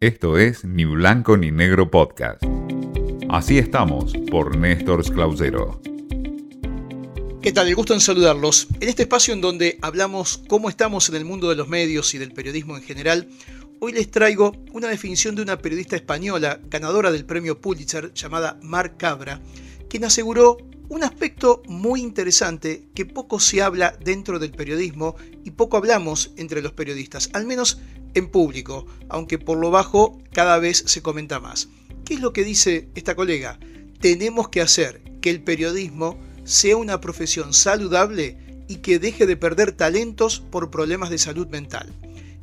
Esto es Ni Blanco ni Negro Podcast. Así estamos por Néstor Clausero. ¿Qué tal? El gusto en saludarlos. En este espacio en donde hablamos cómo estamos en el mundo de los medios y del periodismo en general, hoy les traigo una definición de una periodista española ganadora del premio Pulitzer llamada Mar Cabra, quien aseguró un aspecto muy interesante que poco se habla dentro del periodismo y poco hablamos entre los periodistas, al menos en público, aunque por lo bajo cada vez se comenta más. ¿Qué es lo que dice esta colega? Tenemos que hacer que el periodismo sea una profesión saludable y que deje de perder talentos por problemas de salud mental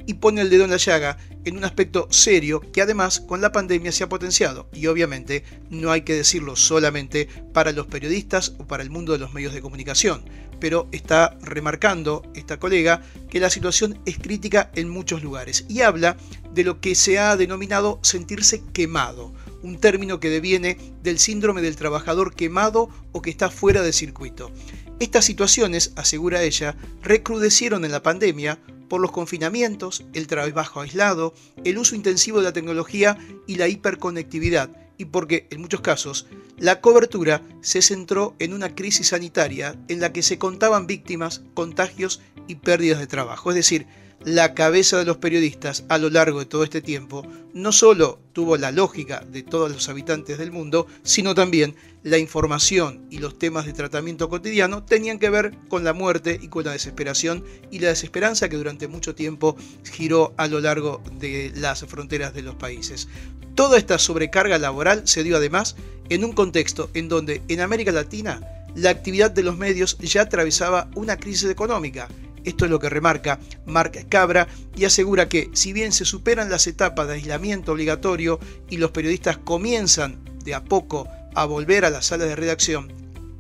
y pone el dedo en la llaga en un aspecto serio que además con la pandemia se ha potenciado y obviamente no hay que decirlo solamente para los periodistas o para el mundo de los medios de comunicación, pero está remarcando esta colega que la situación es crítica en muchos lugares y habla de lo que se ha denominado sentirse quemado, un término que deviene del síndrome del trabajador quemado o que está fuera de circuito. Estas situaciones, asegura ella, recrudecieron en la pandemia por los confinamientos, el trabajo aislado, el uso intensivo de la tecnología y la hiperconectividad, y porque, en muchos casos, la cobertura se centró en una crisis sanitaria en la que se contaban víctimas, contagios y pérdidas de trabajo. Es decir, la cabeza de los periodistas a lo largo de todo este tiempo no solo tuvo la lógica de todos los habitantes del mundo, sino también la información y los temas de tratamiento cotidiano tenían que ver con la muerte y con la desesperación y la desesperanza que durante mucho tiempo giró a lo largo de las fronteras de los países. Toda esta sobrecarga laboral se dio además en un contexto en donde en América Latina la actividad de los medios ya atravesaba una crisis económica esto es lo que remarca Marc Cabra y asegura que si bien se superan las etapas de aislamiento obligatorio y los periodistas comienzan de a poco a volver a las salas de redacción,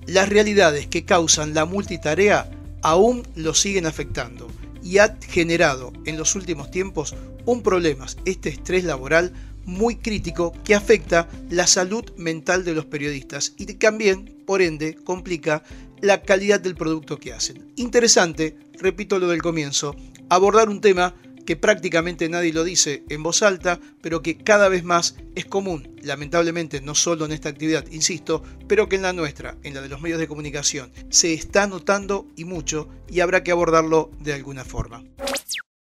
las realidades que causan la multitarea aún lo siguen afectando y ha generado en los últimos tiempos un problema, este estrés laboral muy crítico que afecta la salud mental de los periodistas y también, por ende, complica la calidad del producto que hacen. Interesante, repito lo del comienzo, abordar un tema que prácticamente nadie lo dice en voz alta, pero que cada vez más es común, lamentablemente no solo en esta actividad, insisto, pero que en la nuestra, en la de los medios de comunicación, se está notando y mucho y habrá que abordarlo de alguna forma.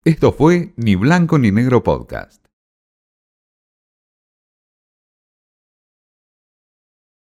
Esto fue Ni Blanco ni Negro Podcast.